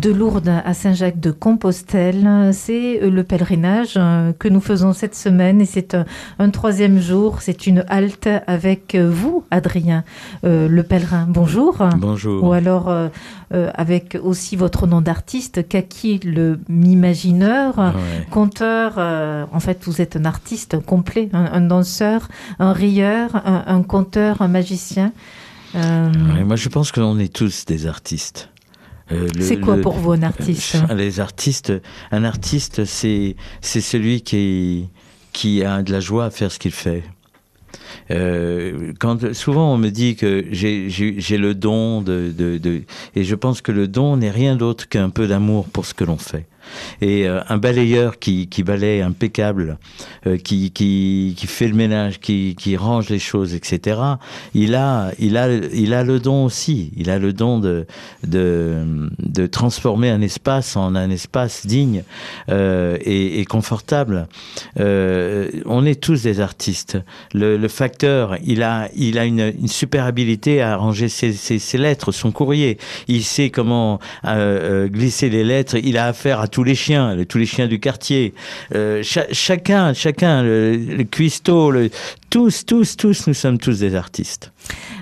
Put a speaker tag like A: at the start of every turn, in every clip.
A: De Lourdes à Saint-Jacques de Compostelle. C'est euh, le pèlerinage euh, que nous faisons cette semaine et c'est un, troisième jour. C'est une halte avec euh, vous, Adrien, le pèlerin. Bonjour.
B: Bonjour.
A: Ou alors avec aussi votre nom d'artiste, Kaki le mimagineur, ah conteur. en fait, vous êtes un artiste complet, un, danseur, un rieur, un, conteur, un magicien.
B: moi, je pense que l'on est tous des artistes.
A: Euh, c'est quoi pour vous un artiste
B: euh, Les artistes, un artiste, c'est c'est celui qui qui a de la joie à faire ce qu'il fait. Euh, quand souvent on me dit que j'ai le don de, de, de, et je pense que le don n'est rien d'autre qu'un peu d'amour pour ce que l'on fait. Et euh, un balayeur qui, qui balaye impeccable, euh, qui, qui, qui, fait le ménage, qui, qui range les choses, etc., il a, il, a, il a le don aussi. Il a le don de, de, de transformer un espace en un espace digne euh, et, confortable. On est tous des artistes. Le, facteur, il a, il a une, une super habilité à ranger ses, ses, lettres, son courrier. Il sait comment glisser les lettres. Il a affaire tous les chiens, tous les chiens du quartier. Euh, chacun, chacun, le, le cuistot, le, tous, tous, tous, nous sommes tous des artistes.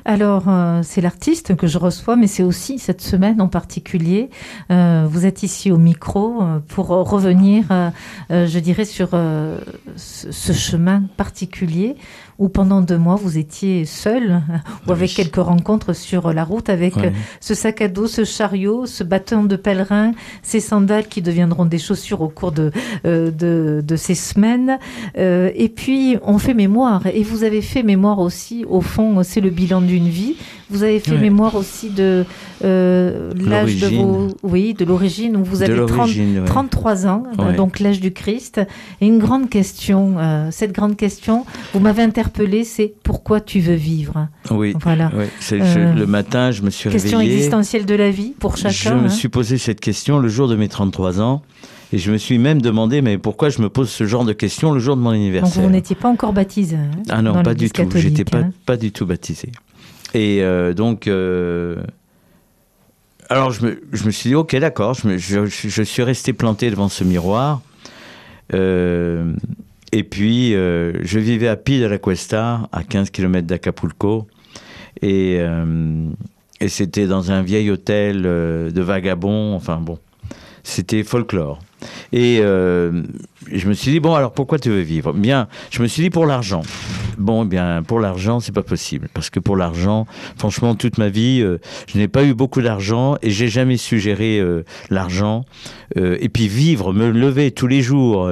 A: Alors, euh, c'est l'artiste que je reçois, mais c'est aussi cette semaine en particulier. Euh, vous êtes ici au micro euh, pour revenir, je dirais, sur ce chemin particulier où pendant deux mois vous étiez seul ou avec oui. quelques rencontres sur la route avec oui. ce sac à dos, ce chariot, ce bâton de pèlerin, ces sandales qui deviendront des chaussures au cours de, de, de ces semaines. et puis, on fait mémoire et vous avez fait mémoire aussi, au fond, c'est le bilan d'une vie. Vous avez fait mémoire aussi de euh, l'âge de vos, oui, de l'origine où vous avez 30, ouais. 33 ans, ouais. donc l'âge du Christ. Et une grande question, euh, cette grande question, vous m'avez interpellé, c'est pourquoi tu veux vivre?
B: Oui. Voilà. Euh, le matin, je me suis
A: question
B: réveillé.
A: Question existentielle de la vie pour chacun.
B: Je me
A: hein.
B: suis posé cette question le jour de mes 33 ans. Et je me suis même demandé, mais pourquoi je me pose ce genre de questions le jour de mon anniversaire
A: Donc vous n'étiez pas encore baptisé hein,
B: Ah non, pas du tout. J'étais pas, hein. pas du tout baptisé. Et euh, donc, euh, alors je me, je me, suis dit, ok, d'accord, je, je, je, suis resté planté devant ce miroir. Euh, et puis, je vivais à Pide à la Cuesta, à 15 km d'Acapulco. Et, et c'était dans un vieil hôtel de vagabonds. Enfin bon, c'était folklore. Et euh, je me suis dit, bon, alors pourquoi tu veux vivre? Bien, je me suis dit pour l'argent. Bon, eh bien, pour l'argent, c'est pas possible. Parce que pour l'argent, franchement, toute ma vie, euh, je n'ai pas eu beaucoup d'argent et j'ai jamais su gérer euh, l'argent. Et puis vivre, me lever tous les jours,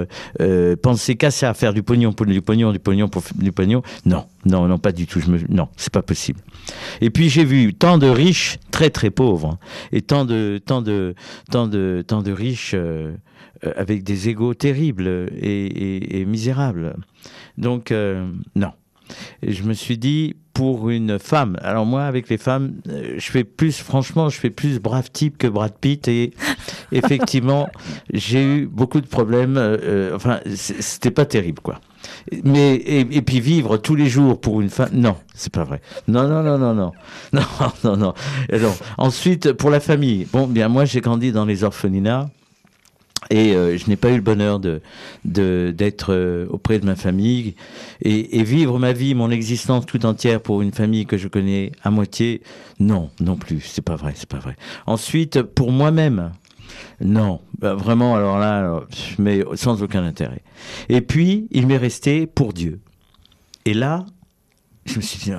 B: penser qu'à ça, faire du pognon du pognon, du pognon pour du pognon. Non, non, non, pas du tout. Je me, non, c'est pas possible. Et puis j'ai vu tant de riches très très pauvres et tant de tant de tant de tant de riches avec des égaux terribles et, et, et misérables. Donc euh, non. Et je me suis dit pour une femme. Alors moi avec les femmes, euh, je fais plus franchement, je fais plus brave type que Brad Pitt et effectivement, j'ai eu beaucoup de problèmes euh, enfin c'était pas terrible quoi. Mais et, et, puis vivre tous les jours pour une femme, non, c'est pas vrai. Non, non, non, non, non, non, non, non. Alors, ensuite, pour la famille, bon, bien moi j'ai grandi dans les orphelinats. Et euh, je n'ai pas eu le bonheur de d'être euh, auprès de ma famille et, vivre ma vie, mon existence tout entière pour une famille que je connais à moitié. Non, non plus, c'est pas vrai, c'est pas vrai. Ensuite, pour moi-même, non, bah, vraiment, alors là, mais sans aucun intérêt. Et puis, il m'est resté pour Dieu. Et là, je me suis dit,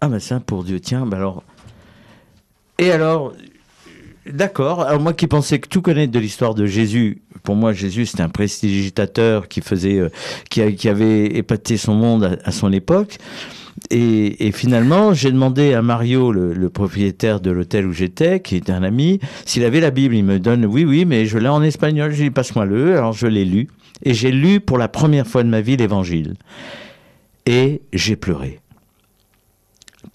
B: ah ben ça, pour Dieu, tiens, bah alors. Et alors, D'accord. Alors moi qui pensais que tout connaître de l'histoire de Jésus, pour moi Jésus c'était un prestidigitateur qui faisait, euh, qui, avait épaté son monde à, son époque. Et, finalement, j'ai demandé à Mario, le, propriétaire de l'hôtel où j'étais, qui était un ami, s'il avait la Bible. Il me donne oui, oui, mais je l'ai en espagnol. Dis passe-moi le. Alors je l'ai lu et j'ai lu pour la première fois de ma vie l'Évangile. Et j'ai pleuré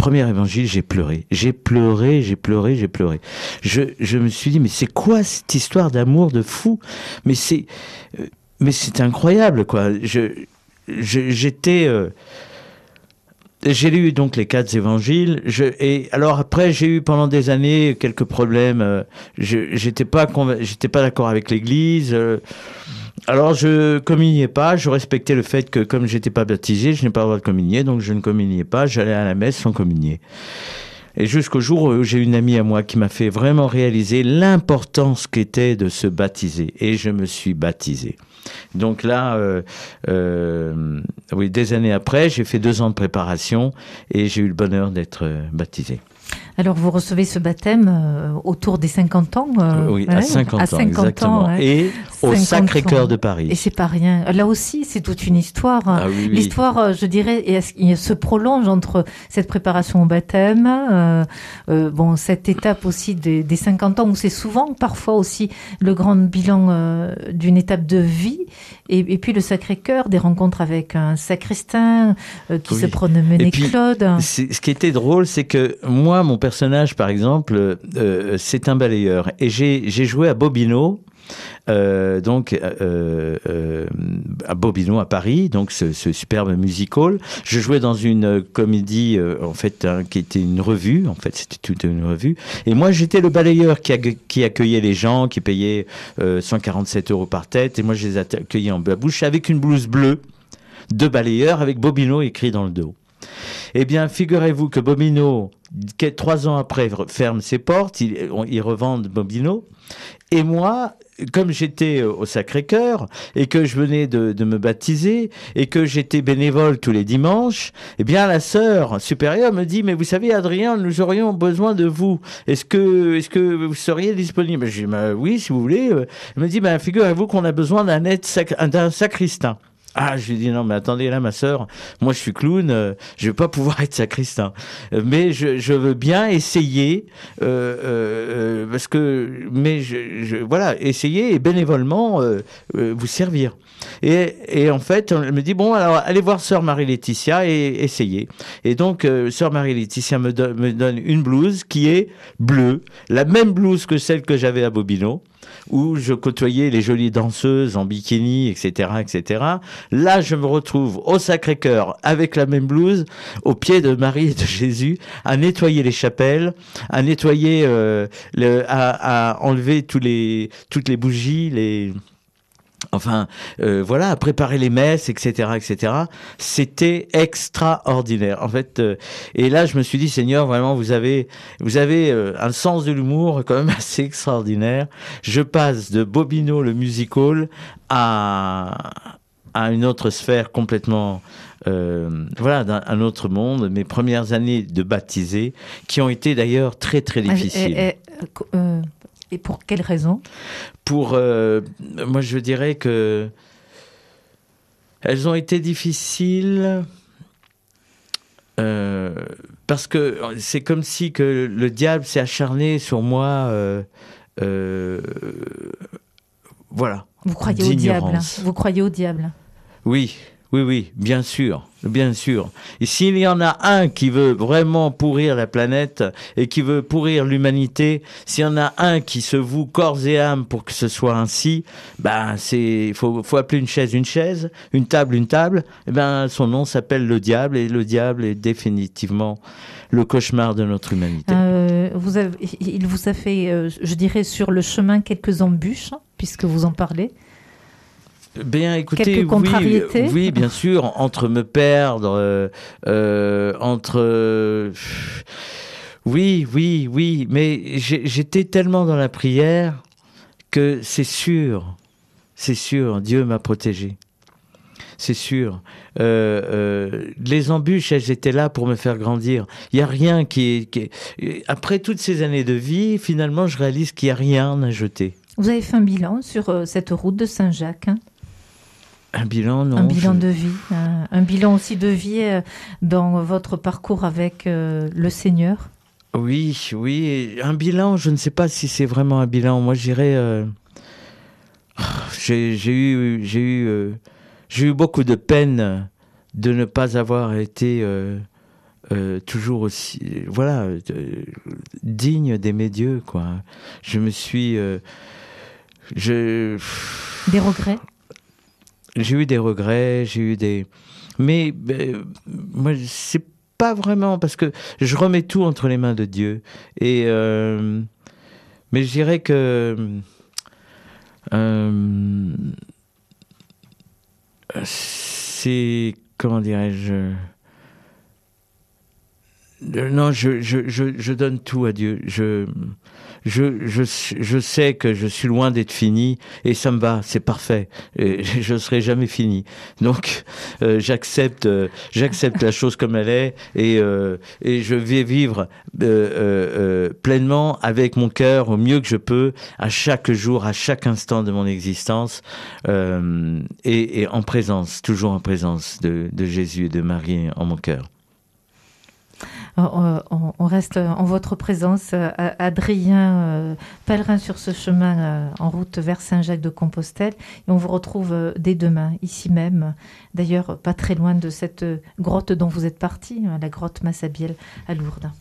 B: premier évangile, j'ai pleuré. J'ai pleuré, j'ai pleuré, j'ai pleuré. Je, je me suis dit, mais c'est quoi cette histoire d'amour de fou? Mais c'est, mais c'est incroyable, quoi. Je, j'étais j'ai lu donc les quatre évangiles. Je, et alors après, j'ai eu pendant des années quelques problèmes. Euh, j'étais pas j'étais pas d'accord avec l'Église. Euh, alors je communiais pas. Je respectais le fait que comme j'étais pas baptisé, je n'ai pas le droit de communier, donc je ne communiais pas. J'allais à la messe sans communier. Et jusqu'au jour où j'ai une amie à moi qui m'a fait vraiment réaliser l'importance qu'était de se baptiser. Et je me suis baptisé. Donc là, euh, euh, oui, des années après, j'ai fait deux ans de préparation et j'ai eu le bonheur d'être euh, baptisé.
A: Alors vous recevez ce baptême euh, autour des 50 ans
B: euh, Oui, à 50 ans, exactement. Et au Sacré-Cœur de Paris.
A: Et c'est pas rien. Là aussi, c'est toute une histoire. Ah L'histoire, euh, je dirais, et, se prolonge entre cette préparation au baptême, bon, cette étape aussi des, 50 ans, où c'est souvent, parfois aussi, le grand bilan d'une étape de vie, et, puis le Sacré-Cœur, des rencontres avec un sacristain qui se pronommait Claude.
B: Ce qui était drôle, c'est que moi, mon personnage, par exemple, euh, c'est un balayeur. Et j'ai joué à Bobino. Euh, donc euh, à Bobino à Paris, donc ce, superbe musical. Je jouais dans une comédie en fait hein, qui était une revue, en fait c'était toute une revue. Et moi j'étais le balayeur qui, accueillait les gens, qui payait 147 euros par tête, et moi je les accueillais en bouche avec une blouse bleue de balayeur avec Bobino écrit dans le dos. Eh bien, figurez-vous que Bobino, trois ans après, ferme ses portes, ils, revendent Bobino. Et moi, comme j'étais au Sacré-Cœur et que je venais de, me baptiser et que j'étais bénévole tous les dimanches, eh bien la sœur supérieure me dit mais vous savez Adrien nous aurions besoin de vous. Est-ce que est-ce que vous seriez disponible? Je dis bah, oui si vous voulez. Elle me dit ben figurez-vous qu'on a besoin d'un sacristain. Ah, je lui dis non, mais attendez là, ma sœur, moi je suis clown, euh, je vais pas pouvoir être sacristain, euh, mais je, je, veux bien essayer, euh, euh parce que, mais je, je, voilà, essayer et bénévolement vous servir. Et, et, en fait, elle me dit bon, alors allez voir sœur Marie-Laetitia et essayez. Et donc, sœur Marie-Laetitia me, me donne une blouse qui est bleue, la même blouse que celle que j'avais à Bobino où je côtoyais les jolies danseuses en bikini, etc., etc. Là, je me retrouve au Sacré-Cœur avec la même blouse, au pied de Marie et de Jésus, à nettoyer les chapelles, à nettoyer, euh, le, à, à enlever tous les, toutes les bougies, les Enfin, euh, voilà, à préparer les messes, etc., etc. C'était extraordinaire. En fait, euh, et là, je me suis dit, Seigneur, vraiment, vous avez, vous avez euh, un sens de l'humour quand même assez extraordinaire. Je passe de Bobino le musical à à une autre sphère complètement, voilà, un autre monde. Mes premières années de baptisé, qui ont été d'ailleurs très très difficiles.
A: Et pour quelle raison?
B: Pour, euh, moi je dirais que elles ont été difficiles euh, parce que c'est comme si que le diable s'est acharné sur moi. Euh, voilà.
A: Vous croyez au diable Vous croyez au diable
B: Oui, oui, oui, bien sûr, bien sûr. Et s'il y en a un qui veut vraiment pourrir la planète et qui veut pourrir l'humanité, s'il y en a un qui se voue corps et âme pour que ce soit ainsi, ben c'est, faut, faut appeler une chaise une chaise, une table une table. Et eh ben son nom s'appelle le diable et le diable est définitivement le cauchemar de notre humanité.
A: Euh, il vous a fait, euh, je dirais, sur le chemin quelques embûches, puisque vous en parlez.
B: Bien, écoutez, oui, oui, bien sûr, entre me perdre, euh, euh entre, euh, oui, oui, oui, mais j'étais tellement dans la prière que c'est sûr, c'est sûr, Dieu m'a protégé. C'est sûr. Euh, euh, les embûches, elles étaient là pour me faire grandir. Il y a rien qui qui Après toutes ces années de vie, finalement, je réalise qu'il n'y a rien à jeter.
A: Vous avez fait un bilan sur cette route de Saint-Jacques hein?
B: Un bilan, non.
A: Un bilan de vie. Un, bilan aussi de vie euh, dans votre parcours avec euh, le Seigneur.
B: Oui, oui. Un bilan, je ne sais pas si c'est vraiment un bilan. Moi, j'irais. Euh, j'ai eu, j'ai eu, j'ai eu beaucoup de peine de ne pas avoir été toujours aussi, voilà, digne d'aimer Dieu, quoi. Je me suis, je.
A: Des regrets?
B: J'ai eu des regrets, j'ai eu des. Mais ben, moi, c'est pas vraiment parce que je remets tout entre les mains de Dieu. Et euh, mais je dirais que euh, c'est comment dirais-je non, je, je, je, je, donne tout à Dieu. Je, je, je, je sais que je suis loin d'être fini et ça me va, c'est parfait. Et je serai jamais fini. Donc, euh, j'accepte, euh, j'accepte la chose comme elle est et, euh, et je vais vivre pleinement avec mon cœur au mieux que je peux à chaque jour, à chaque instant de mon existence et, et, en présence, toujours en présence de, de Jésus et de Marie en mon cœur.
A: Euh, on, reste en votre présence. Euh, Adrien, euh, pèlerin sur ce chemin en route vers Saint-Jacques-de-Compostelle. Et on vous retrouve dès demain, ici même. D'ailleurs, pas très loin de cette grotte dont vous êtes parti, hein, la grotte Massabielle à Lourdes.